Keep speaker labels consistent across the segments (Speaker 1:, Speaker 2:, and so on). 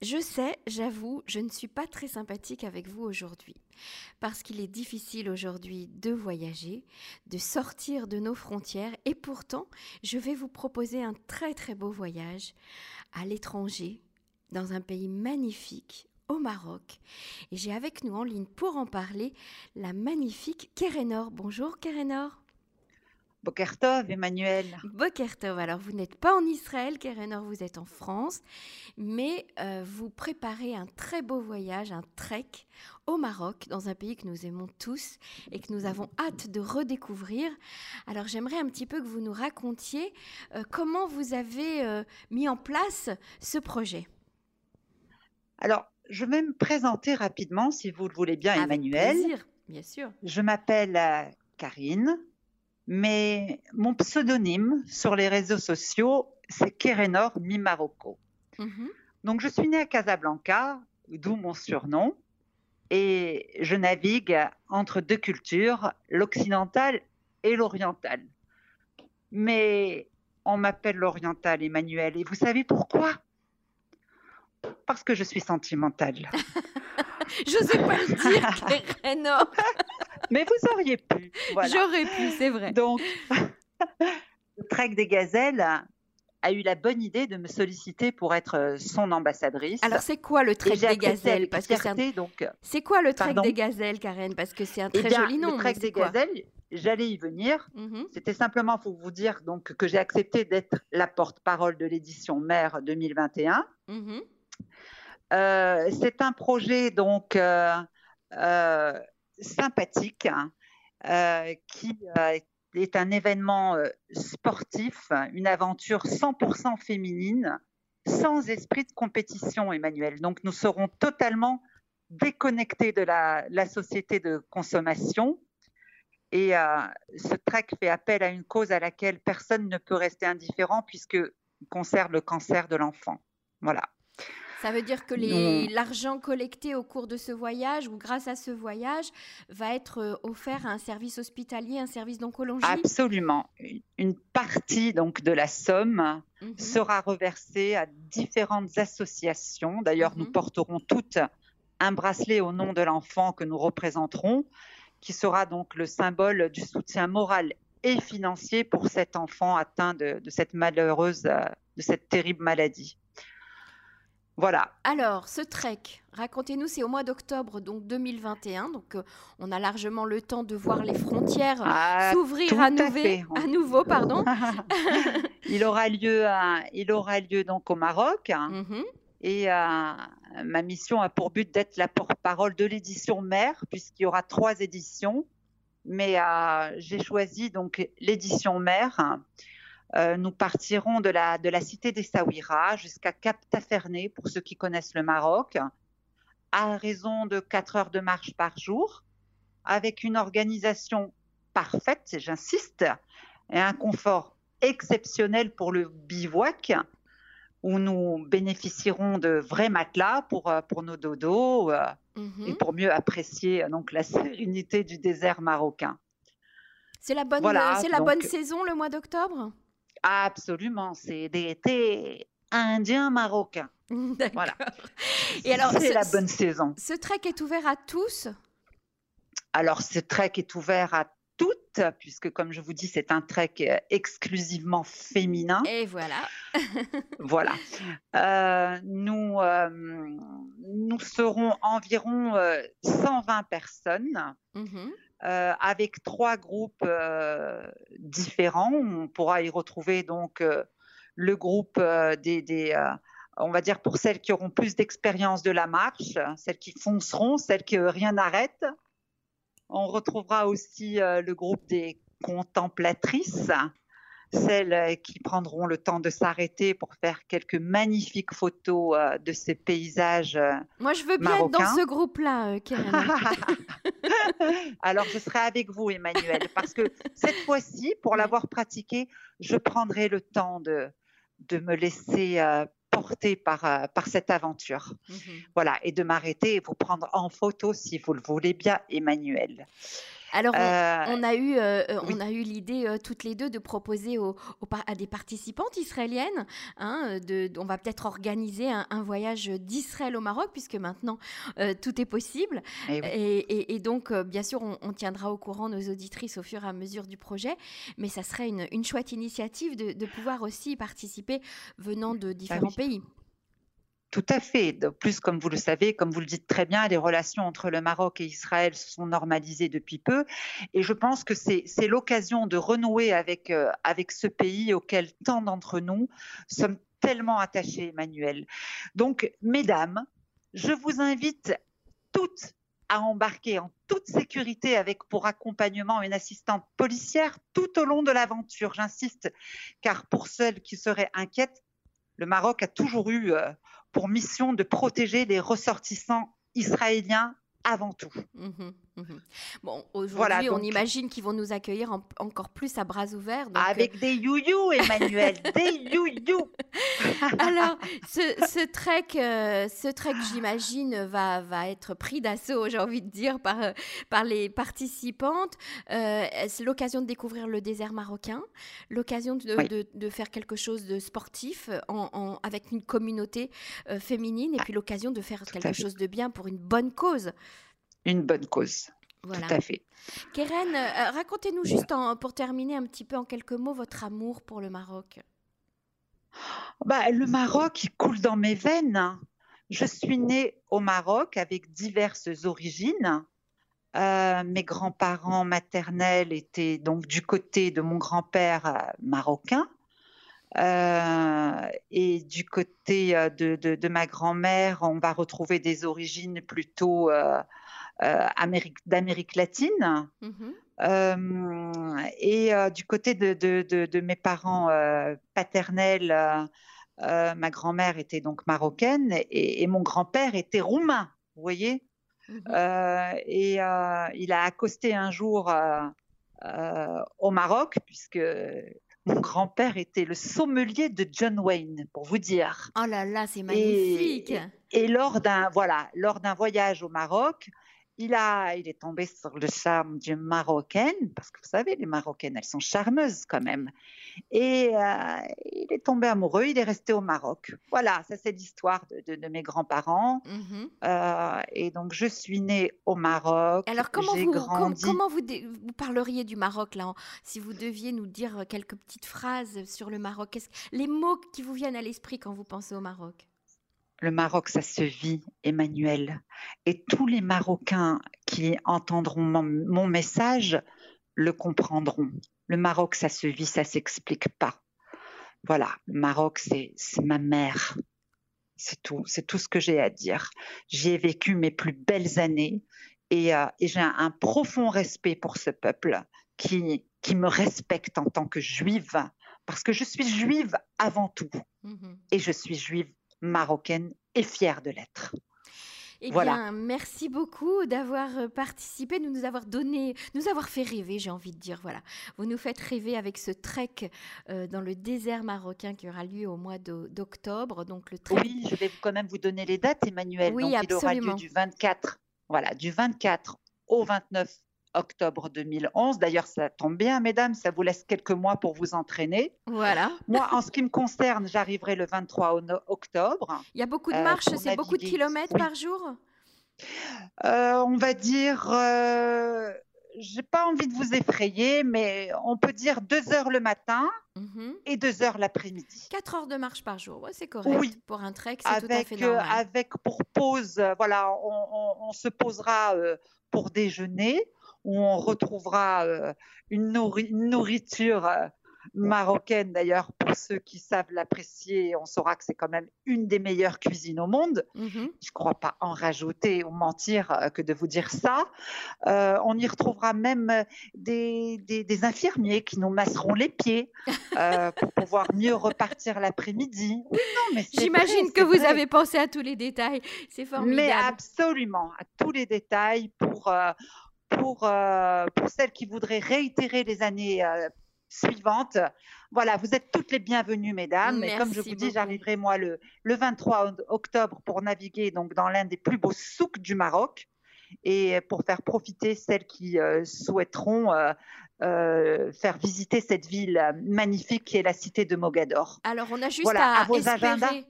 Speaker 1: Je sais, j'avoue, je ne suis pas très sympathique avec vous aujourd'hui, parce qu'il est difficile aujourd'hui de voyager, de sortir de nos frontières, et pourtant, je vais vous proposer un très très beau voyage à l'étranger, dans un pays magnifique, au Maroc. Et j'ai avec nous en ligne pour en parler la magnifique Kérénor. Bonjour Kérénor.
Speaker 2: Bokertov, Emmanuel.
Speaker 1: Bokertov, alors vous n'êtes pas en Israël, Kérénor, vous êtes en France, mais euh, vous préparez un très beau voyage, un trek au Maroc, dans un pays que nous aimons tous et que nous avons hâte de redécouvrir. Alors j'aimerais un petit peu que vous nous racontiez euh, comment vous avez euh, mis en place ce projet.
Speaker 2: Alors, je vais me présenter rapidement, si vous le voulez bien, Emmanuel.
Speaker 1: Avec plaisir, bien sûr.
Speaker 2: Je m'appelle Karine mais mon pseudonyme sur les réseaux sociaux, c'est Kérénor Mi Marocco. Mhm. Donc je suis née à Casablanca, d'où mon surnom, et je navigue entre deux cultures, l'occidentale et l'orientale. Mais on m'appelle l'orientale, Emmanuel, et vous savez pourquoi? Parce que je suis sentimentale.
Speaker 1: je sais pas le dire, Kérénor.
Speaker 2: Mais vous auriez pu.
Speaker 1: J'aurais pu, c'est vrai.
Speaker 2: Donc, le Trek des Gazelles a eu la bonne idée de me solliciter pour être euh, son ambassadrice.
Speaker 1: Alors, c'est quoi le Trek des Gazelles? Parce que c'est donc. C'est quoi le Trek des Gazelles, Karen? Parce que c'est un eh très joli nom.
Speaker 2: Le Trek des Gazelles, j'allais y venir. Mhm. C'était simplement pour vous dire donc que j'ai accepté d'être la porte-parole de l'édition Mère 2021. Mhm. Euh, c'est un projet donc euh, sympathique hein, euh, qui euh, est un événement euh, sportif, une aventure 100% féminine, sans esprit de compétition, Emmanuel. Donc nous serons totalement déconnectés de la, société de consommation. Et ce trek fait appel à une cause à laquelle personne ne peut rester indifférent puisqu'il concerne le cancer de l'enfant. Voilà.
Speaker 1: Ça veut dire que l'argent collecté au cours de ce voyage ou grâce à ce voyage va être euh, offert à un service hospitalier, un service d'oncologie?
Speaker 2: Absolument. Une partie donc de la somme mhm. sera reversée à différentes associations. D'ailleurs, nous mhm. porterons toutes un bracelet au nom de l'enfant que nous représenterons, qui sera donc le symbole du soutien moral et financier pour cet enfant atteint de, de cette malheureuse, euh, de cette terrible maladie. Voilà.
Speaker 1: Alors, ce trek, racontez-nous, c'est au mois d'octobre donc 2021, donc euh, on a largement le temps de voir les frontières ah, s'ouvrir à, nouveau, pardon.
Speaker 2: il aura lieu, il aura lieu donc au Maroc. Mhm. Et euh, ma mission a pour but d'être la porte-parole de l'édition mère, puisqu'il y aura trois éditions. Mais euh, j'ai choisi donc l'édition mère euh, nous partirons de la, de la cité des Saouira jusqu'à Cap Taferné, pour ceux qui connaissent le Maroc, à raison de 4 heures de marche par jour, avec une organisation parfaite, j'insiste, et un confort exceptionnel pour le bivouac, où nous bénéficierons de vrais matelas pour, euh, pour nos dodos euh, mhm. et pour mieux apprécier donc, la sérénité du désert marocain.
Speaker 1: C'est la bonne, c'est la bonne saison le mois d'octobre?
Speaker 2: Absolument, c'est d'été indien marocain. Voilà.
Speaker 1: Et alors,
Speaker 2: c'est la bonne saison.
Speaker 1: Ce trek est ouvert à tous?
Speaker 2: Alors, ce trek est ouvert à toutes, puisque comme je vous dis, c'est un trek euh, exclusivement féminin.
Speaker 1: Et voilà.
Speaker 2: voilà. Euh, nous, euh, nous serons environ 120 personnes. Mm euh, avec trois groupes euh, différents. On pourra y retrouver donc euh, le groupe des, des on va dire pour celles qui auront plus d'expérience de la marche, celles qui fonceront, celles que rien n'arrête. On retrouvera aussi le groupe des contemplatrices celles euh, qui prendront le temps de s'arrêter pour faire quelques magnifiques photos euh, de ces paysages. Euh,
Speaker 1: Moi, je veux bien être dans ce groupe-là,
Speaker 2: Alors, je serai avec vous, Emmanuel, parce que cette fois-ci, pour l'avoir pratiqué, je prendrai le temps de, de me laisser porter par, par cette aventure. Mhm. Voilà, et de m'arrêter et vous prendre en photo si vous le voulez bien, Emmanuel.
Speaker 1: Alors, on, euh, a eu, euh, euh, on a eu l'idée toutes les deux de proposer à des participantes israéliennes, hein, de, on va peut-être organiser un, voyage d'Israël au Maroc, puisque maintenant tout est possible. Eh et, donc, bien sûr, on, tiendra au courant nos auditrices au fur et à mesure du projet, mais ça serait une, chouette initiative de, pouvoir aussi y participer venant de différents ah pays.
Speaker 2: Tout à fait. De plus, comme vous le savez, comme vous le dites très bien, les relations entre le Maroc et Israël sont normalisées depuis peu. Et je pense que c'est l'occasion de renouer avec, euh, avec ce pays auquel tant d'entre nous sommes tellement attachés, Emmanuel. Donc, mesdames, je vous invite toutes à embarquer en toute sécurité avec pour accompagnement une assistante policière tout au long de l'aventure. J'insiste, car pour celles qui seraient inquiètes, le Maroc a toujours eu euh, pour mission de protéger les ressortissants israéliens avant tout. Mmh
Speaker 1: mmh bon, aujourd'hui, on imagine qu'ils vont nous accueillir encore plus à bras ouverts.
Speaker 2: avec euh, des you-you, Emmanuel, des you-you.
Speaker 1: Alors, ce, trek, euh, ce trek, j'imagine, va, va être pris d'assaut, j'ai envie de dire, par, euh, par les participantes. c'est l'occasion de découvrir le désert marocain, l'occasion de, de, faire quelque chose de sportif en, avec une communauté féminine, et ah, puis l'occasion de faire quelque chose de bien pour une bonne cause
Speaker 2: une bonne cause. Tout à fait.
Speaker 1: Keren, euh, racontez-nous juste pour terminer un petit peu en quelques mots votre amour pour le Maroc.
Speaker 2: Bah, le Maroc, il coule dans mes veines. Je suis née au Maroc avec diverses origines. Euh, mes grands-parents maternels étaient donc du côté de mon grand-père euh, marocain. et du côté de, ma grand-mère, on va retrouver des origines plutôt euh, d'Amérique latine. Mhm. Euh, et euh, du côté de, mes parents paternels, ma grand-mère était donc marocaine et, mon grand-père était roumain, vous voyez. Mhm. et il a accosté un jour au Maroc, puisque mon grand-père était le sommelier de John Wayne, pour vous dire.
Speaker 1: Oh là là, c'est magnifique.
Speaker 2: Et, et, lors d'un voilà, lors d'un voyage au Maroc, il, a, il est tombé sur le charme d'une Marocaine, parce que vous savez, les Marocaines, elles sont charmeuses quand même. Et euh, il est tombé amoureux, il est resté au Maroc. Voilà, ça c'est l'histoire de, mes grands-parents. Mhm. Euh, et donc je suis née au Maroc.
Speaker 1: Alors comment, vous, comment vous, vous, parleriez du Maroc là Si vous deviez nous dire quelques petites phrases sur le Maroc, les mots qui vous viennent à l'esprit quand vous pensez au Maroc?
Speaker 2: Le Maroc, ça se vit, Emmanuel. Et tous les Marocains qui entendront mon, message le comprendront. Le Maroc, ça se vit, ça s'explique pas. Voilà, le Maroc, c'est ma mère. C'est tout, c'est tout ce que j'ai à dire. J'y ai vécu mes plus belles années et, euh, j'ai un, profond respect pour ce peuple qui, qui me respecte en tant que juive, parce que je suis juive avant tout. Mmh et je suis juive marocaine et fière de l'être.
Speaker 1: Eh bien, merci beaucoup d'avoir euh, participé, de nous avoir donné, nous avoir fait rêver, j'ai envie de dire. Voilà, vous nous faites rêver avec ce trek euh, dans le désert marocain qui aura lieu au mois d'octobre. Donc le
Speaker 2: Oui, je vais quand même vous donner les dates, Emmanuel.
Speaker 1: Oui, donc, il aura lieu
Speaker 2: du 24, voilà, du 24 au 29 octobre 2011. D'ailleurs, ça tombe bien, mesdames, ça vous laisse quelques mois pour vous entraîner.
Speaker 1: Voilà.
Speaker 2: Moi, en ce qui me concerne, j'arriverai le 23 octobre.
Speaker 1: Il y a beaucoup de euh, marches, c'est beaucoup de kilomètres par jour?
Speaker 2: Euh, On va dire, euh, j'ai pas envie de vous effrayer, mais on peut dire deux heures le matin mhm. et deux heures l'après-midi.
Speaker 1: Quatre heures de marche par jour, ouais, c'est correct. Oui. Pour un trek, c'est tout à fait normal.
Speaker 2: avec pour pause, voilà, on se posera pour déjeuner où on retrouvera euh, une, nourriture euh, marocaine d'ailleurs pour ceux qui savent l'apprécier on saura que c'est quand même une des meilleures cuisines au monde. Mhm. je ne crois pas en rajouter ou mentir euh, que de vous dire ça. On y retrouvera même des, infirmiers qui nous masseront les pieds pour pouvoir mieux repartir l'après-midi.
Speaker 1: J'imagine que vous avez pensé à tous les détails. C'est formidable.
Speaker 2: mais absolument à tous les détails pour pour, euh, pour celles qui voudraient réitérer les années euh, suivantes. Voilà, vous êtes toutes les bienvenues, mesdames. Et comme je vous dis, j'arriverai moi le, le 23 octobre pour naviguer donc dans l'un des plus beaux souks du Maroc. Et pour faire profiter celles qui souhaiteront faire visiter cette ville magnifique qui est la cité de Mogador.
Speaker 1: Alors, on a juste à, espérer,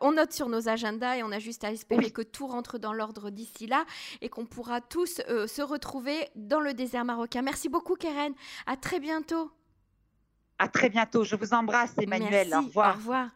Speaker 1: on note sur nos agendas et on a juste à espérer que tout rentre dans l'ordre d'ici là et qu'on pourra tous se retrouver dans le désert marocain. Merci beaucoup, Keren. À très bientôt.
Speaker 2: À très bientôt. Je vous embrasse, Emmanuel. Au revoir.
Speaker 1: Au revoir.